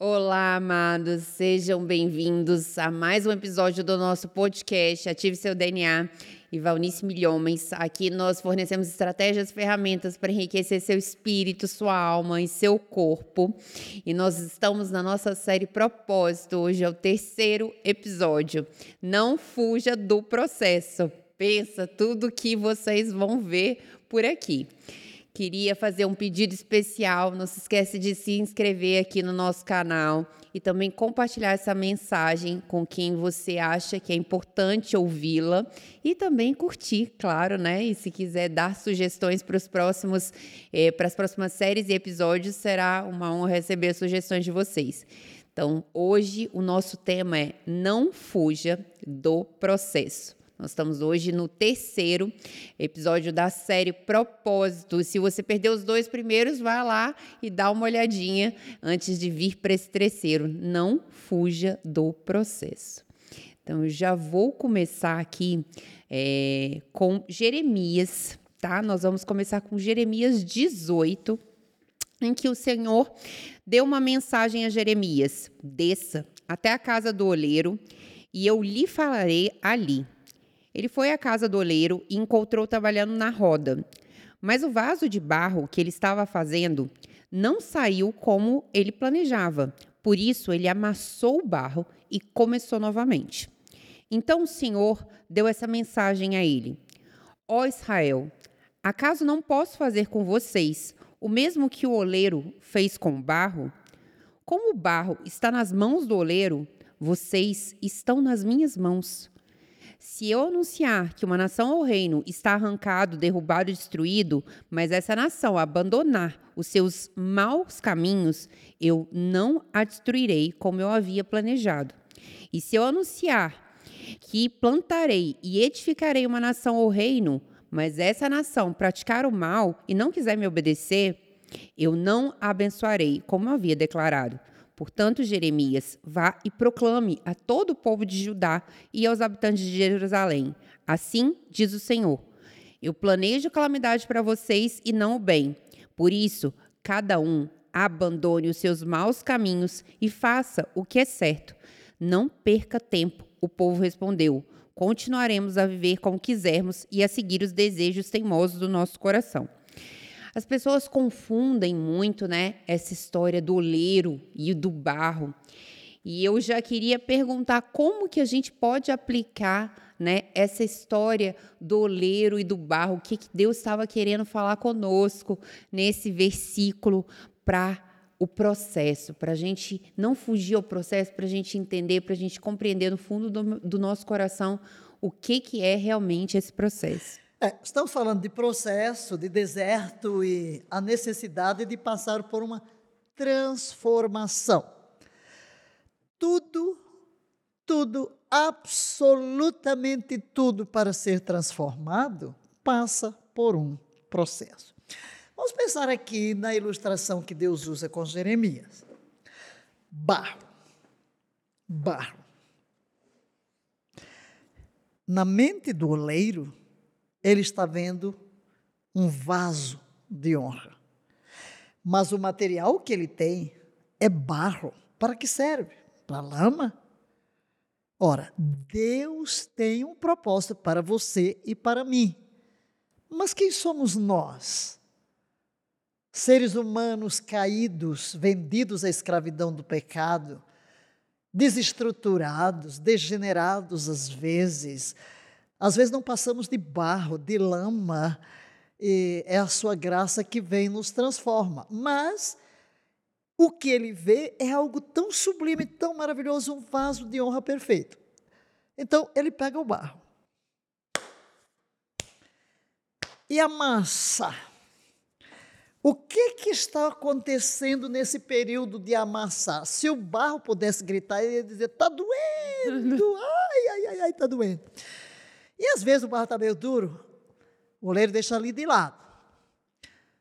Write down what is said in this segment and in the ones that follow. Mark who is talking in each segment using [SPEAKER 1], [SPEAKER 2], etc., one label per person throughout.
[SPEAKER 1] Olá, amados, sejam bem-vindos a mais um episódio do nosso podcast Ative Seu DNA e Valnice Milhomens. Aqui nós fornecemos estratégias e ferramentas para enriquecer seu espírito, sua alma e seu corpo. E nós estamos na nossa série Propósito. Hoje é o terceiro episódio. Não fuja do processo. Pensa tudo que vocês vão ver por aqui. Queria fazer um pedido especial. Não se esquece de se inscrever aqui no nosso canal e também compartilhar essa mensagem com quem você acha que é importante ouvi-la e também curtir, claro, né? E se quiser dar sugestões para os próximos, eh, para as próximas séries e episódios, será uma honra receber sugestões de vocês. Então, hoje o nosso tema é não fuja do processo. Nós estamos hoje no terceiro episódio da série Propósito. Se você perdeu os dois primeiros, vá lá e dá uma olhadinha antes de vir para esse terceiro. Não fuja do processo. Então, eu já vou começar aqui é, com Jeremias, tá? Nós vamos começar com Jeremias 18, em que o Senhor deu uma mensagem a Jeremias: desça até a casa do oleiro e eu lhe falarei ali. Ele foi à casa do oleiro e encontrou trabalhando na roda. Mas o vaso de barro que ele estava fazendo não saiu como ele planejava. Por isso, ele amassou o barro e começou novamente. Então o Senhor deu essa mensagem a ele: Ó oh Israel, acaso não posso fazer com vocês o mesmo que o oleiro fez com o barro? Como o barro está nas mãos do oleiro, vocês estão nas minhas mãos. Se eu anunciar que uma nação ou reino está arrancado, derrubado e destruído, mas essa nação abandonar os seus maus caminhos, eu não a destruirei como eu havia planejado. E se eu anunciar que plantarei e edificarei uma nação ou reino, mas essa nação praticar o mal e não quiser me obedecer, eu não a abençoarei como havia declarado. Portanto, Jeremias, vá e proclame a todo o povo de Judá e aos habitantes de Jerusalém. Assim diz o Senhor: Eu planejo calamidade para vocês e não o bem. Por isso, cada um abandone os seus maus caminhos e faça o que é certo. Não perca tempo, o povo respondeu. Continuaremos a viver como quisermos e a seguir os desejos teimosos do nosso coração. As pessoas confundem muito, né, essa história do oleiro e do barro. E eu já queria perguntar como que a gente pode aplicar, né, essa história do oleiro e do barro, o que, que Deus estava querendo falar conosco nesse versículo para o processo, para a gente não fugir ao processo, para a gente entender, para a gente compreender no fundo do, do nosso coração o que, que é realmente esse processo.
[SPEAKER 2] É, estamos falando de processo, de deserto e a necessidade de passar por uma transformação. Tudo, tudo, absolutamente tudo para ser transformado passa por um processo. Vamos pensar aqui na ilustração que Deus usa com Jeremias. Barro. Barro. Na mente do oleiro, ele está vendo um vaso de honra. Mas o material que ele tem é barro. Para que serve? Para lama? Ora, Deus tem um propósito para você e para mim. Mas quem somos nós? Seres humanos caídos, vendidos à escravidão do pecado, desestruturados, degenerados às vezes, às vezes não passamos de barro, de lama, e é a sua graça que vem e nos transforma. Mas o que ele vê é algo tão sublime, tão maravilhoso, um vaso de honra perfeito. Então ele pega o barro e amassa. O que, que está acontecendo nesse período de amassar? Se o barro pudesse gritar, ele ia dizer: está doendo, ai, ai, ai, está doendo. E às vezes o barro está meio duro, o oleiro deixa ali de lado.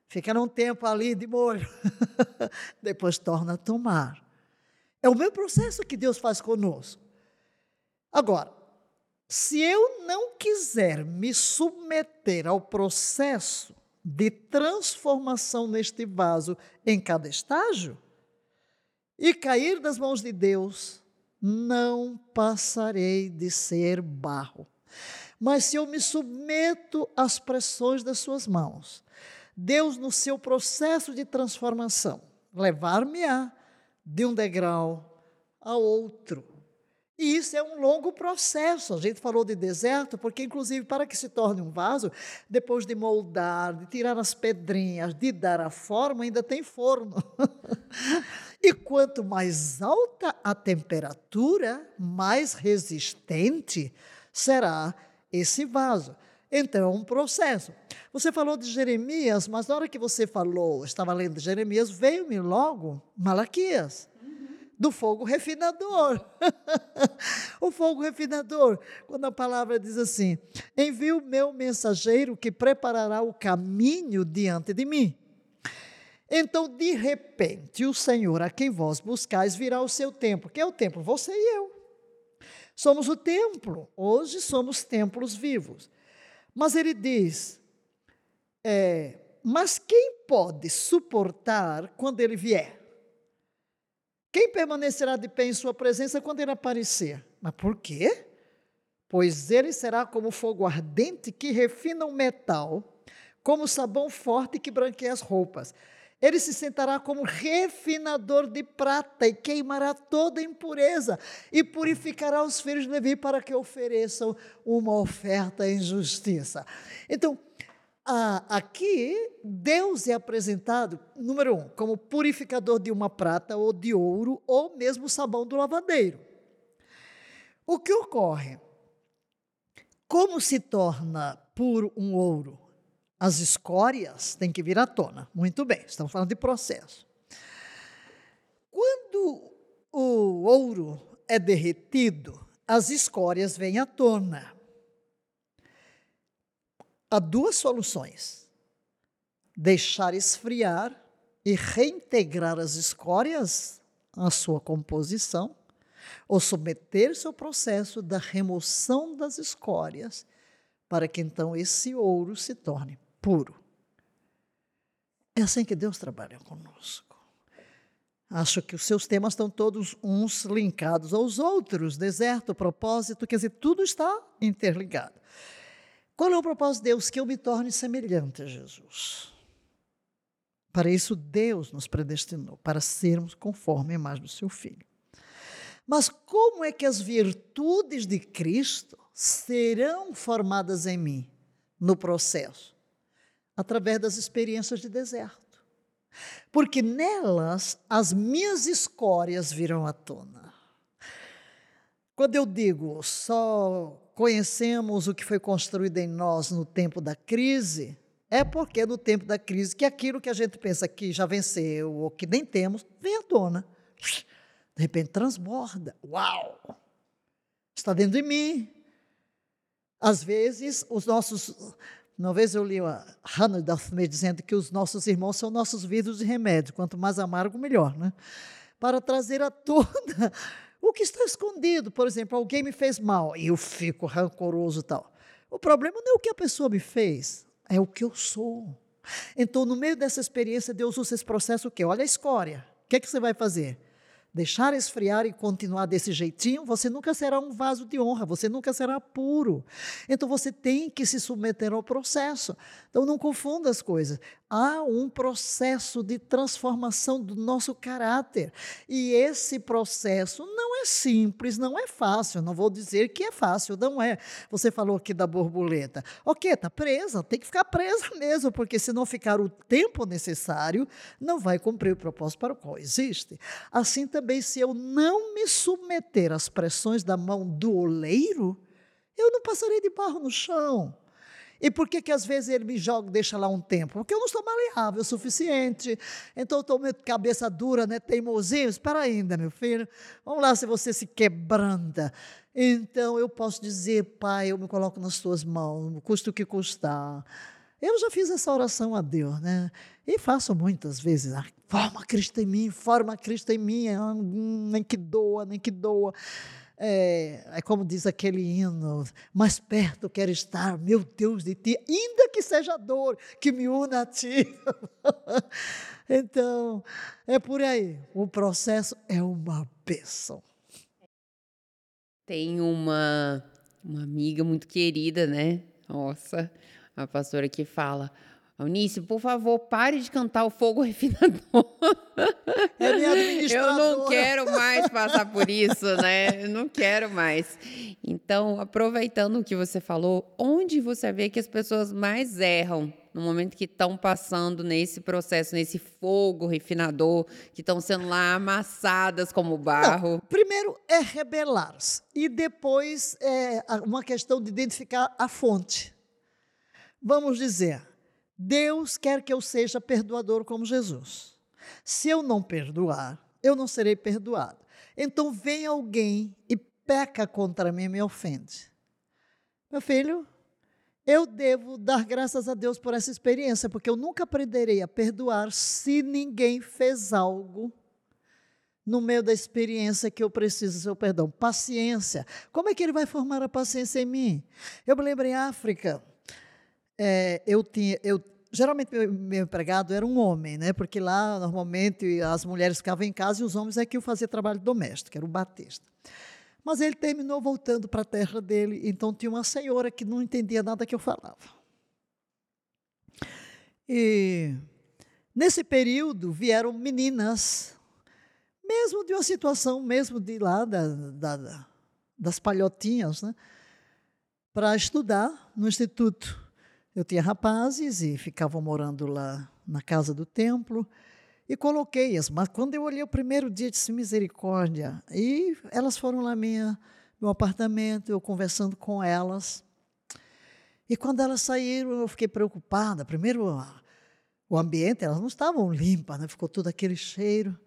[SPEAKER 2] Fica num tempo ali de molho. Depois torna a tomar. É o mesmo processo que Deus faz conosco. Agora, se eu não quiser me submeter ao processo de transformação neste vaso em cada estágio, e cair das mãos de Deus, não passarei de ser barro. Mas se eu me submeto às pressões das suas mãos, Deus, no seu processo de transformação, levar-me-á de um degrau a outro. E isso é um longo processo. A gente falou de deserto, porque, inclusive, para que se torne um vaso, depois de moldar, de tirar as pedrinhas, de dar a forma, ainda tem forno. e quanto mais alta a temperatura, mais resistente será esse vaso. Então, é um processo. Você falou de Jeremias, mas na hora que você falou, estava lendo Jeremias, veio-me logo Malaquias, do fogo refinador. o fogo refinador, quando a palavra diz assim: envio o meu mensageiro que preparará o caminho diante de mim. Então, de repente, o Senhor a quem vós buscais virá o seu tempo. Que é o templo? Você e eu. Somos o templo. Hoje somos templos vivos. Mas ele diz: é, mas quem pode suportar quando ele vier? Quem permanecerá de pé em sua presença quando ele aparecer? Mas por quê? Pois ele será como fogo ardente que refina o metal, como sabão forte que branqueia as roupas. Ele se sentará como refinador de prata e queimará toda impureza e purificará os filhos de Levi para que ofereçam uma oferta em justiça. Então, aqui, Deus é apresentado, número um, como purificador de uma prata ou de ouro ou mesmo sabão do lavadeiro. O que ocorre? Como se torna puro um ouro? As escórias têm que vir à tona. Muito bem, estamos falando de processo. Quando o ouro é derretido, as escórias vêm à tona. Há duas soluções: deixar esfriar e reintegrar as escórias à sua composição, ou submeter-se ao processo da remoção das escórias, para que então esse ouro se torne puro. É assim que Deus trabalha conosco. Acho que os seus temas estão todos uns linkados aos outros, deserto, propósito, quer dizer, tudo está interligado. Qual é o propósito de Deus? Que eu me torne semelhante a Jesus. Para isso, Deus nos predestinou, para sermos conforme a imagem do seu Filho. Mas como é que as virtudes de Cristo serão formadas em mim no processo? Através das experiências de deserto. Porque nelas as minhas escórias virão à tona. Quando eu digo só conhecemos o que foi construído em nós no tempo da crise, é porque no tempo da crise que aquilo que a gente pensa que já venceu ou que nem temos, vem à tona. De repente transborda. Uau! Está dentro de mim. Às vezes, os nossos uma vez eu li a Hannah Duffy dizendo que os nossos irmãos são nossos vidros de remédio, quanto mais amargo, melhor, né? Para trazer à tona o que está escondido. Por exemplo, alguém me fez mal e eu fico rancoroso e tal. O problema não é o que a pessoa me fez, é o que eu sou. Então, no meio dessa experiência, Deus usa esse processo o quê? Olha a escória. O que é que você vai fazer? Deixar esfriar e continuar desse jeitinho, você nunca será um vaso de honra, você nunca será puro. Então você tem que se submeter ao processo. Então não confunda as coisas. Há um processo de transformação do nosso caráter. E esse processo não é simples, não é fácil. Não vou dizer que é fácil, não é. Você falou aqui da borboleta. Ok, está presa, tem que ficar presa mesmo, porque se não ficar o tempo necessário, não vai cumprir o propósito para o qual existe. Assim também, se eu não me submeter às pressões da mão do oleiro, eu não passarei de barro no chão. E por que, que às vezes ele me joga, deixa lá um tempo? Porque eu não estou maleável o suficiente. Então eu estou meio cabeça dura, né? teimosinho. Espera ainda, meu filho. Vamos lá se você se quebranta. Então eu posso dizer, Pai, eu me coloco nas tuas mãos, custa o que custar. Eu já fiz essa oração a Deus, né? E faço muitas vezes. Ah, forma Cristo em mim, forma Cristo em mim, ah, nem que doa, nem que doa. é, é, como diz aquele hino, mais perto quero estar, meu Deus, de ti, ainda que seja dor que me una a ti. então, é por aí. O processo é uma bênção.
[SPEAKER 1] Tem uma, uma amiga muito querida, né? Nossa, a pastora que fala Eunice, por favor, pare de cantar o fogo refinador.
[SPEAKER 2] É minha
[SPEAKER 1] Eu não quero mais passar por isso, né? Eu não quero mais. Então, aproveitando o que você falou, onde você vê que as pessoas mais erram no momento que estão passando nesse processo, nesse fogo refinador, que estão sendo lá amassadas como barro? Não,
[SPEAKER 2] primeiro é rebelar-se e depois é uma questão de identificar a fonte. Vamos dizer, Deus quer que eu seja perdoador como Jesus. Se eu não perdoar, eu não serei perdoado. Então vem alguém e peca contra mim e me ofende. Meu filho, eu devo dar graças a Deus por essa experiência, porque eu nunca aprenderei a perdoar se ninguém fez algo no meio da experiência que eu preciso do seu perdão. Paciência. Como é que ele vai formar a paciência em mim? Eu me lembro em África, é, eu tinha, eu geralmente meu, meu, empregado era um homem, né? Porque lá normalmente as mulheres ficavam em casa e os homens é que eu fazia trabalho doméstico, era o batista. Mas ele terminou voltando para a terra dele, então tinha uma senhora que não entendia nada que eu falava. E nesse período vieram meninas, mesmo de uma situação, mesmo de lá da, da, das palhotinhas, né? Para estudar no instituto. Eu tinha rapazes e ficavam morando lá na casa do templo e coloquei-as. Mas quando eu olhei o primeiro dia, disse misericórdia. E elas foram lá minha meu apartamento, eu conversando com elas. E quando elas saíram, eu fiquei preocupada. Primeiro, o ambiente, elas não estavam limpas, né? ficou todo aquele cheiro.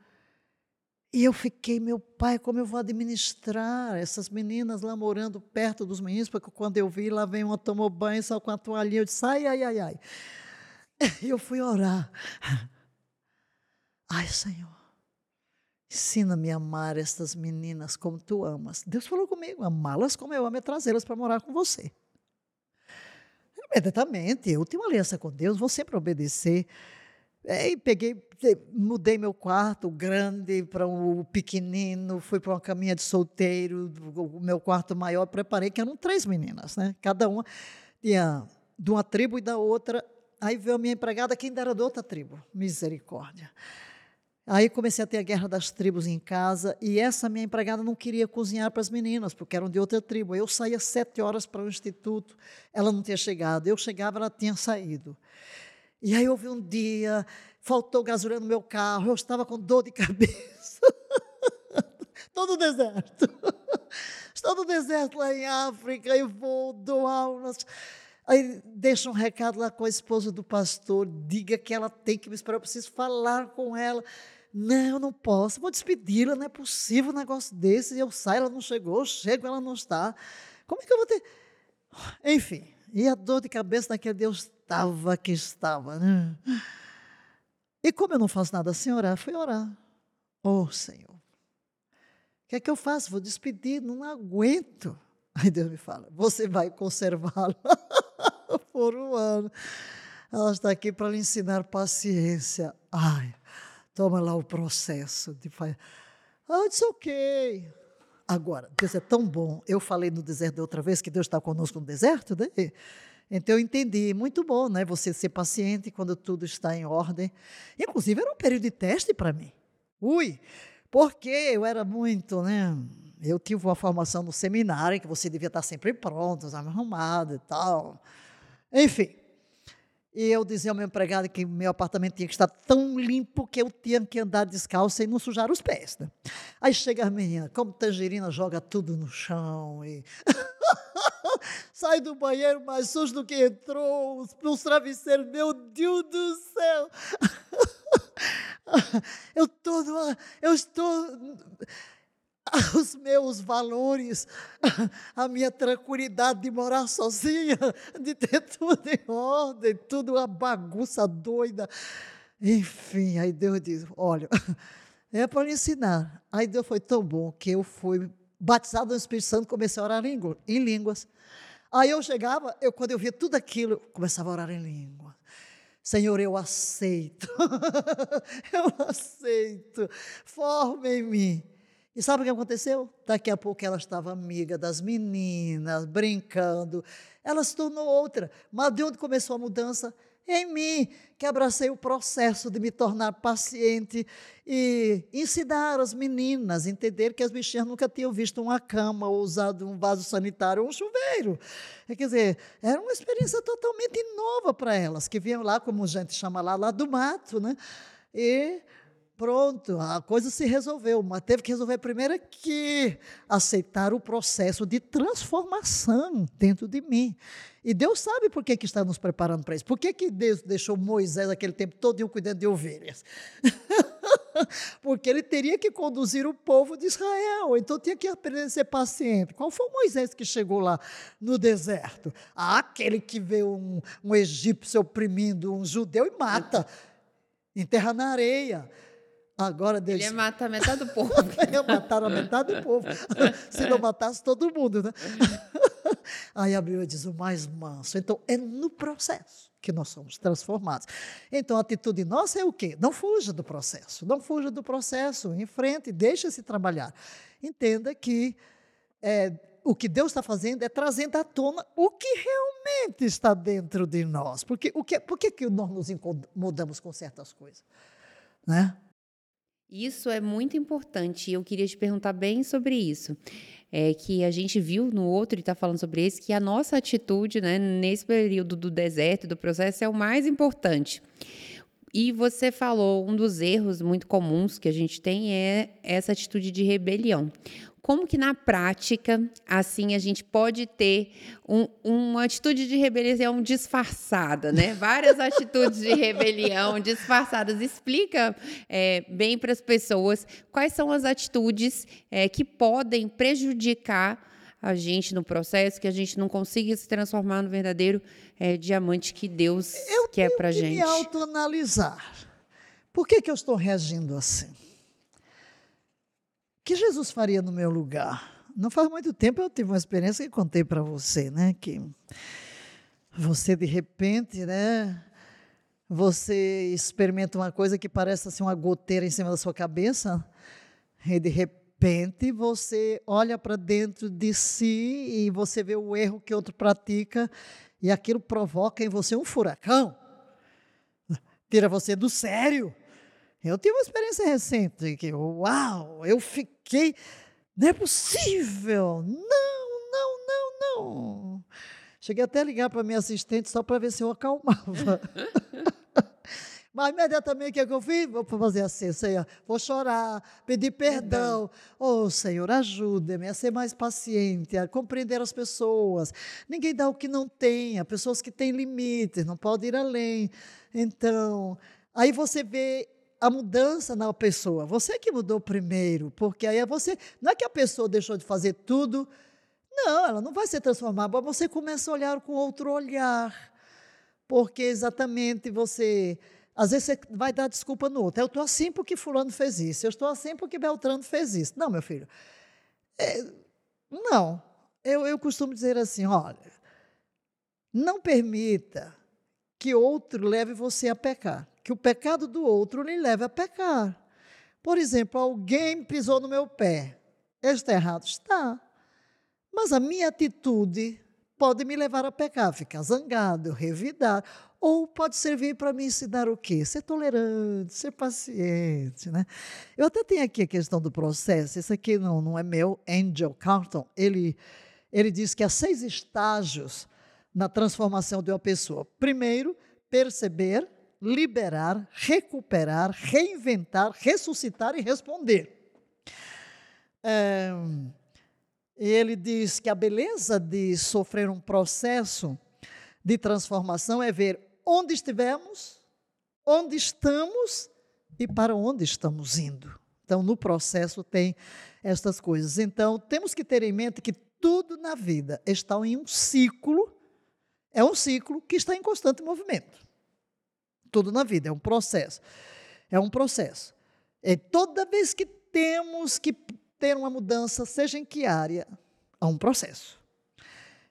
[SPEAKER 2] E eu fiquei, meu pai, como eu vou administrar essas meninas lá morando perto dos meninos? Porque quando eu vi, lá vem uma tomou banho, só com a toalhinha, eu disse, ai, ai, ai, ai. Eu fui orar. Ai, Senhor, ensina-me a amar estas meninas como tu amas. Deus falou comigo, amá-las como eu amo e trazê-las para morar com você. Imediatamente, eu tenho uma aliança com Deus, vou sempre obedecer. É, e peguei, mudei meu quarto grande para um pequenino, fui para uma caminha de solteiro, o meu quarto maior, preparei, que eram três meninas, né? Cada uma tinha de uma tribo e da outra. Aí veio a minha empregada, que ainda era de outra tribo. Misericórdia. Aí comecei a ter a guerra das tribos em casa e essa minha empregada não queria cozinhar para as meninas, porque eram de outra tribo. Eu saía sete horas para o instituto, ela não tinha chegado. Eu chegava, ela tinha saído. E aí houve um dia, faltou gasolina no meu carro, eu estava com dor de cabeça. Todo deserto. Estou no deserto lá em África e vou, dou aulas. Aí deixa um recado lá com a esposa do pastor, diga que ela tem que me esperar, eu preciso falar com ela. Não, eu não posso, vou despedi-la, não é possível um negócio desse. Eu saio, ela não chegou, eu chego, ela não está. Como é que eu vou ter. Enfim, e a dor de cabeça naquele eu estava que estava. Né? E como eu não faço nada sem orar, fui orar. Oh, Senhor, o que é que eu faço? Vou despedir, não aguento. Aí Deus me fala: você vai conservá-la por um ano. Ela está aqui para lhe ensinar paciência. Ai, toma lá o processo de fazer. Ah, eu ok. Agora, Deus é tão bom. Eu falei no deserto da outra vez que Deus está conosco no deserto, né? Então eu entendi, muito bom, né? Você ser paciente quando tudo está em ordem. Inclusive era um período de teste para mim. Ui, porque eu era muito, né? Eu tive uma formação no seminário que você devia estar sempre pronto, arrumado e tal. Enfim. E eu dizia ao meu empregado que meu apartamento tinha que estar tão limpo que eu tinha que andar descalço e não sujar os pés. Né? Aí chega a menina, como tangerina, joga tudo no chão e sai do banheiro mais sujo do que entrou, os travesseiros, meu Deus do céu! eu, numa, eu estou os meus valores, a minha tranquilidade de morar sozinha, de ter tudo em ordem, tudo uma bagunça doida. Enfim, aí Deus diz: Olha, é para ensinar. Aí Deus foi tão bom que eu fui batizado no Espírito Santo, comecei a orar em línguas. Aí eu chegava, eu, quando eu via tudo aquilo, começava a orar em língua. Senhor, eu aceito. eu aceito. Forma em mim. E sabe o que aconteceu? Daqui a pouco ela estava amiga das meninas, brincando. Ela se tornou outra. Mas de onde começou a mudança? Em mim, que abracei o processo de me tornar paciente e ensinar as meninas a entender que as bichinhas nunca tinham visto uma cama ou usado um vaso sanitário ou um chuveiro. Quer dizer, era uma experiência totalmente nova para elas, que vinham lá, como a gente chama lá, lá do mato, né? E pronto, a coisa se resolveu, mas teve que resolver primeiro que aceitar o processo de transformação dentro de mim. E Deus sabe por que, que está nos preparando para isso. Por que, que Deus deixou Moisés aquele tempo todo cuidando de ovelhas? Porque ele teria que conduzir o povo de Israel, então tinha que aprender a ser paciente. Qual foi o Moisés que chegou lá no deserto? Ah, aquele que vê um, um egípcio oprimindo um judeu e mata, enterra na areia. Agora Deus.
[SPEAKER 1] Ele ia matar metade do povo.
[SPEAKER 2] ia matar a metade do povo. Se não matasse todo mundo, né? Aí a Bíblia diz o mais manso. Então, é no processo que nós somos transformados. Então, a atitude nossa é o quê? Não fuja do processo. Não fuja do processo. Em frente, deixa-se trabalhar. Entenda que é, o que Deus está fazendo é trazendo à tona o que realmente está dentro de nós. Porque, o que, por que, que nós nos incomodamos com certas coisas? Né?
[SPEAKER 1] Isso é muito importante e eu queria te perguntar bem sobre isso. É que a gente viu no outro e está falando sobre isso, que a nossa atitude né, nesse período do deserto, do processo, é o mais importante. E você falou, um dos erros muito comuns que a gente tem é essa atitude de rebelião como que na prática, assim, a gente pode ter um, uma atitude de rebelião disfarçada, né? Várias atitudes de rebelião disfarçadas. Explica é, bem para as pessoas quais são as atitudes é, que podem prejudicar a gente no processo, que a gente não consiga se transformar no verdadeiro é, diamante que Deus
[SPEAKER 2] eu
[SPEAKER 1] quer para
[SPEAKER 2] gente. Eu tenho que me autoanalisar. Por que, que eu estou reagindo assim? Que Jesus faria no meu lugar? Não faz muito tempo eu tive uma experiência que contei para você, né? Que você de repente, né? Você experimenta uma coisa que parece assim uma goteira em cima da sua cabeça e de repente você olha para dentro de si e você vê o erro que outro pratica e aquilo provoca em você um furacão. Tira você do sério. Eu tive uma experiência recente que, uau, eu fiquei, não é possível, não, não, não, não. Cheguei até a ligar para minha assistente só para ver se eu acalmava. Mas imediatamente o que, é que eu fiz? Vou fazer assim, Senhor, vou chorar, pedir perdão. Oh, Senhor, ajuda-me a ser mais paciente, a compreender as pessoas. Ninguém dá o que não tem, há pessoas que têm limites, não podem ir além. Então, aí você vê a mudança na pessoa. Você que mudou primeiro, porque aí é você. Não é que a pessoa deixou de fazer tudo. Não, ela não vai se transformar, mas você começa a olhar com outro olhar. Porque exatamente você. Às vezes você vai dar desculpa no outro. Eu estou assim porque Fulano fez isso. Eu estou assim porque Beltrano fez isso. Não, meu filho. É, não. Eu, eu costumo dizer assim: olha, não permita que outro leve você a pecar que o pecado do outro lhe leve a pecar. Por exemplo, alguém pisou no meu pé. Está errado? Está. Mas a minha atitude pode me levar a pecar, ficar zangado, revidar, ou pode servir para me ensinar o quê? Ser tolerante, ser paciente, né? Eu até tenho aqui a questão do processo, esse aqui não, não é meu, Angel Carlton, ele, ele diz que há seis estágios na transformação de uma pessoa. Primeiro, perceber, liberar, recuperar, reinventar, ressuscitar e responder. É, ele diz que a beleza de sofrer um processo de transformação é ver onde estivemos, onde estamos e para onde estamos indo. Então, no processo tem estas coisas. Então, temos que ter em mente que tudo na vida está em um ciclo, é um ciclo que está em constante movimento tudo na vida, é um processo. É um processo. É toda vez que temos que ter uma mudança, seja em que área, há um processo.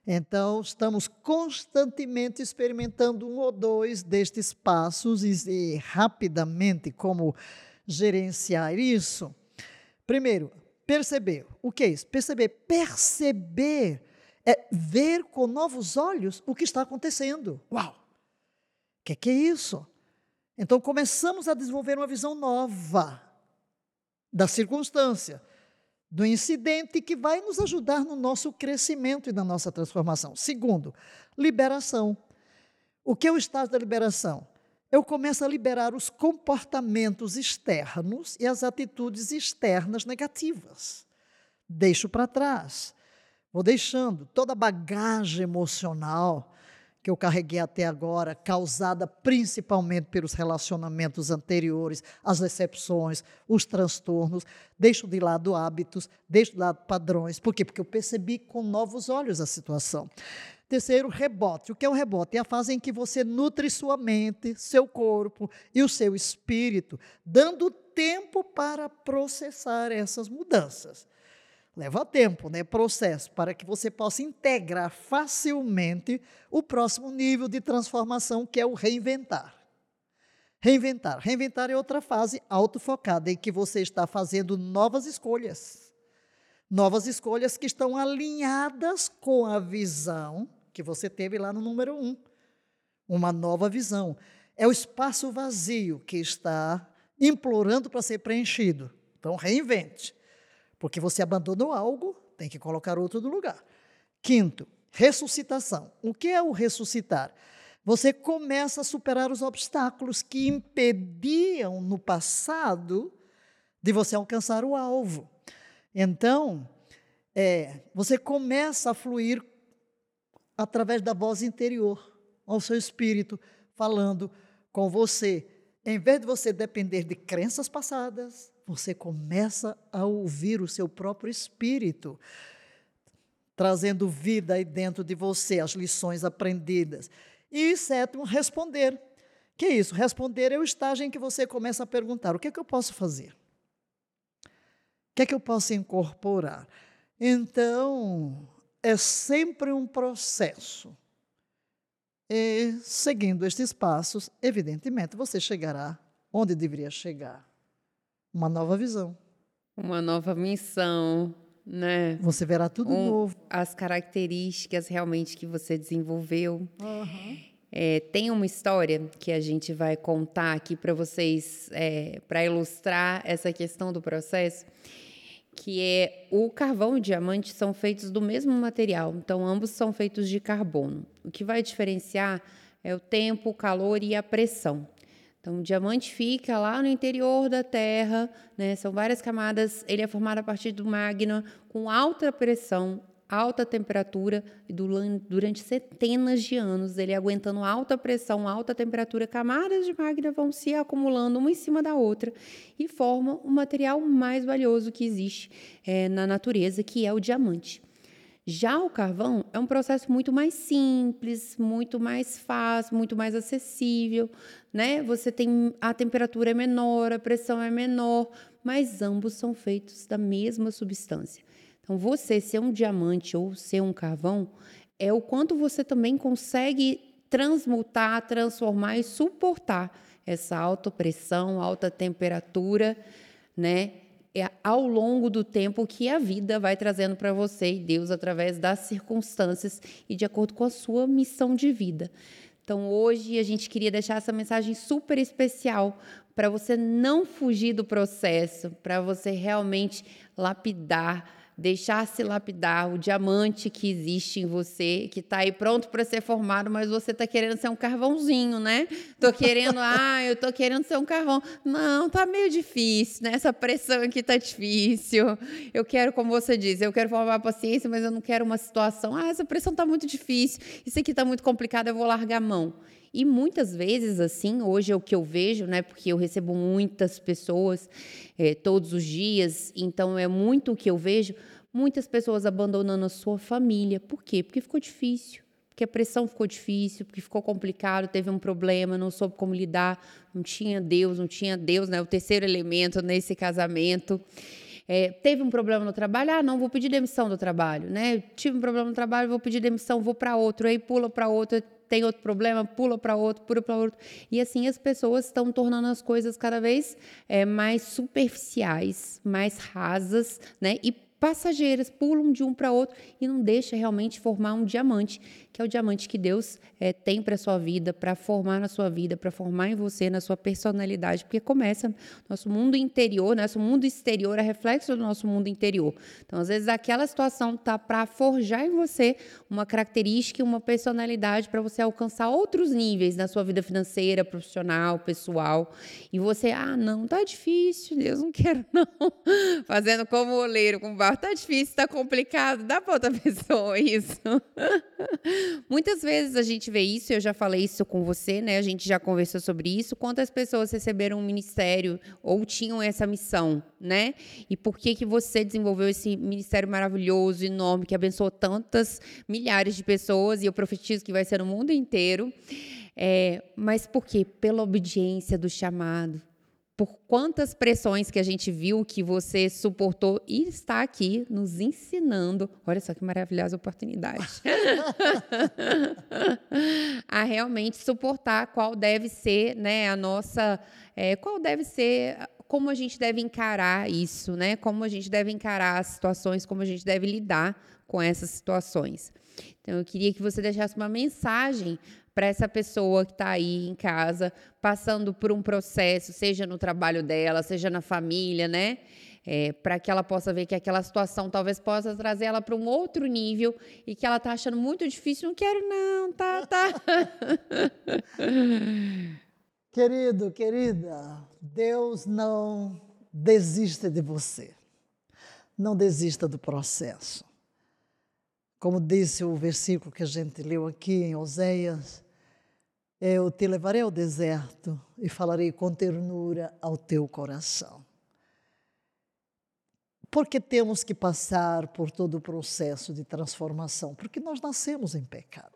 [SPEAKER 2] Então, estamos constantemente experimentando um ou dois destes passos e, e rapidamente como gerenciar isso. Primeiro, perceber. O que é isso? Perceber. Perceber é ver com novos olhos o que está acontecendo. Uau! O que, que é isso? Então começamos a desenvolver uma visão nova da circunstância, do incidente que vai nos ajudar no nosso crescimento e na nossa transformação. Segundo, liberação. O que é o estado da liberação? Eu começo a liberar os comportamentos externos e as atitudes externas negativas. Deixo para trás. Vou deixando toda a bagagem emocional, que eu carreguei até agora, causada principalmente pelos relacionamentos anteriores, as decepções, os transtornos. Deixo de lado hábitos, deixo de lado padrões. Por quê? Porque eu percebi com novos olhos a situação. Terceiro, rebote. O que é o rebote? É a fase em que você nutre sua mente, seu corpo e o seu espírito, dando tempo para processar essas mudanças. Leva tempo, né? Processo, para que você possa integrar facilmente o próximo nível de transformação, que é o reinventar. Reinventar. Reinventar é outra fase autofocada, em que você está fazendo novas escolhas. Novas escolhas que estão alinhadas com a visão que você teve lá no número um. Uma nova visão. É o espaço vazio que está implorando para ser preenchido. Então, reinvente. Porque você abandonou algo, tem que colocar outro no lugar. Quinto, ressuscitação. O que é o ressuscitar? Você começa a superar os obstáculos que impediam no passado de você alcançar o alvo. Então, é, você começa a fluir através da voz interior, ao seu espírito, falando com você. Em vez de você depender de crenças passadas, você começa a ouvir o seu próprio espírito, trazendo vida aí dentro de você, as lições aprendidas. E sétimo, responder. Que é isso? Responder é o estágio em que você começa a perguntar: o que é que eu posso fazer? O que é que eu posso incorporar? Então, é sempre um processo. E, seguindo estes passos, evidentemente, você chegará onde deveria chegar uma nova visão.
[SPEAKER 1] Uma nova missão, né?
[SPEAKER 2] Você verá tudo um, novo.
[SPEAKER 1] As características realmente que você desenvolveu. Uhum. É, tem uma história que a gente vai contar aqui para vocês, é, para ilustrar essa questão do processo, que é o carvão e o diamante são feitos do mesmo material, então ambos são feitos de carbono. O que vai diferenciar é o tempo, o calor e a pressão. Então, o diamante fica lá no interior da Terra, né? São várias camadas. Ele é formado a partir do magma com alta pressão, alta temperatura e durante centenas de anos, ele aguentando alta pressão, alta temperatura, camadas de magma vão se acumulando uma em cima da outra e formam o material mais valioso que existe é, na natureza, que é o diamante. Já o carvão é um processo muito mais simples, muito mais fácil, muito mais acessível, né? Você tem a temperatura é menor, a pressão é menor, mas ambos são feitos da mesma substância. Então, você ser um diamante ou ser um carvão é o quanto você também consegue transmutar, transformar e suportar essa alta pressão, alta temperatura, né? É ao longo do tempo que a vida vai trazendo para você e Deus através das circunstâncias e de acordo com a sua missão de vida. Então, hoje a gente queria deixar essa mensagem super especial para você não fugir do processo, para você realmente lapidar deixar-se lapidar o diamante que existe em você, que está aí pronto para ser formado, mas você está querendo ser um carvãozinho, né? Tô querendo, ah, eu tô querendo ser um carvão. Não, tá meio difícil, né? Essa pressão aqui tá difícil. Eu quero, como você diz, eu quero formar paciência, mas eu não quero uma situação, ah, essa pressão tá muito difícil, isso aqui tá muito complicado, eu vou largar a mão. E muitas vezes, assim, hoje é o que eu vejo, né? Porque eu recebo muitas pessoas é, todos os dias, então é muito o que eu vejo. Muitas pessoas abandonando a sua família. Por quê? Porque ficou difícil. Porque a pressão ficou difícil, porque ficou complicado, teve um problema, não soube como lidar, não tinha Deus, não tinha Deus, né? O terceiro elemento nesse casamento. É, teve um problema no trabalho, ah, não, vou pedir demissão do trabalho, né? Tive um problema no trabalho, vou pedir demissão, vou para outro, aí pula para outro, tem outro problema, pula para outro, pula para outro. E assim as pessoas estão tornando as coisas cada vez é, mais superficiais, mais rasas, né? E passageiras, pulam de um para outro e não deixa realmente formar um diamante que é o diamante que Deus é, tem para sua vida, para formar na sua vida, para formar em você, na sua personalidade, porque começa nosso mundo interior, nosso mundo exterior é reflexo do nosso mundo interior. Então, às vezes, aquela situação tá para forjar em você uma característica, uma personalidade para você alcançar outros níveis na sua vida financeira, profissional, pessoal. E você, ah, não, tá difícil, Deus não quero não. Fazendo como o oleiro com barro, tá difícil, tá complicado, dá para outra pessoa isso. Muitas vezes a gente vê isso, eu já falei isso com você, né? A gente já conversou sobre isso. Quantas pessoas receberam um ministério ou tinham essa missão, né? E por que que você desenvolveu esse ministério maravilhoso, enorme, que abençoou tantas milhares de pessoas e eu profetizo que vai ser no mundo inteiro. É, mas por quê? Pela obediência do chamado, por quantas pressões que a gente viu que você suportou e está aqui nos ensinando. Olha só que maravilhosa oportunidade. a realmente suportar qual deve ser, né, a nossa, é, qual deve ser como a gente deve encarar isso, né? Como a gente deve encarar as situações, como a gente deve lidar com essas situações. Então, eu queria que você deixasse uma mensagem para essa pessoa que está aí em casa, passando por um processo, seja no trabalho dela, seja na família, né? É, para que ela possa ver que aquela situação talvez possa trazer ela para um outro nível e que ela está achando muito difícil, não quero não, tá, tá.
[SPEAKER 2] Querido, querida, Deus não desiste de você. Não desista do processo. Como disse o versículo que a gente leu aqui em Oséias, eu te levarei ao deserto e falarei com ternura ao teu coração. Porque temos que passar por todo o processo de transformação? Porque nós nascemos em pecado.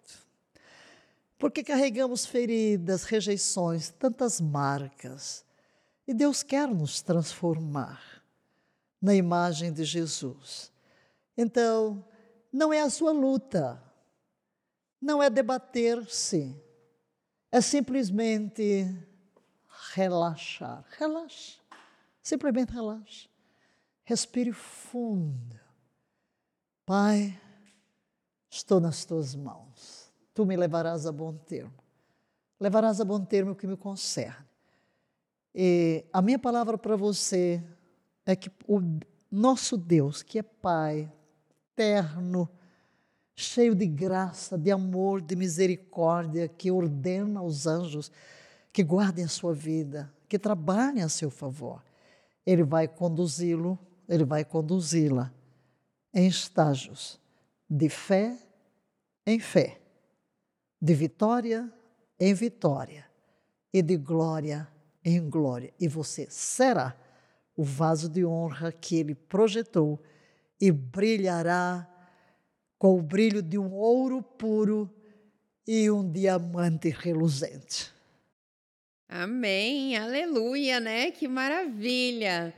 [SPEAKER 2] Porque carregamos feridas, rejeições, tantas marcas. E Deus quer nos transformar na imagem de Jesus. Então, não é a sua luta, não é debater-se, é simplesmente relaxar. Relaxa, simplesmente relaxa. Respire fundo. Pai, estou nas tuas mãos. Tu me levarás a bom termo. Levarás a bom termo o que me concerne. E a minha palavra para você é que o nosso Deus, que é Pai, eterno, cheio de graça, de amor, de misericórdia, que ordena aos anjos que guardem a sua vida, que trabalhem a seu favor. Ele vai conduzi-lo, ele vai conduzi-la em estágios de fé em fé, de vitória em vitória e de glória em glória. E você será o vaso de honra que ele projetou e brilhará com o brilho de um ouro puro e um diamante reluzente.
[SPEAKER 1] Amém, aleluia, né? Que maravilha!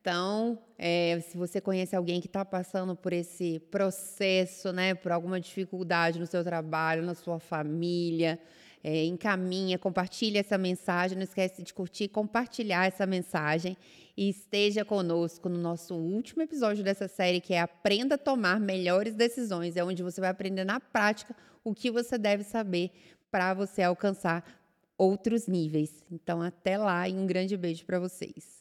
[SPEAKER 1] Então, é, se você conhece alguém que está passando por esse processo, né, por alguma dificuldade no seu trabalho, na sua família, é, encaminha, compartilha essa mensagem. Não esquece de curtir, compartilhar essa mensagem e esteja conosco no nosso último episódio dessa série, que é Aprenda a Tomar Melhores Decisões. É onde você vai aprender na prática o que você deve saber para você alcançar outros níveis. Então, até lá e um grande beijo para vocês.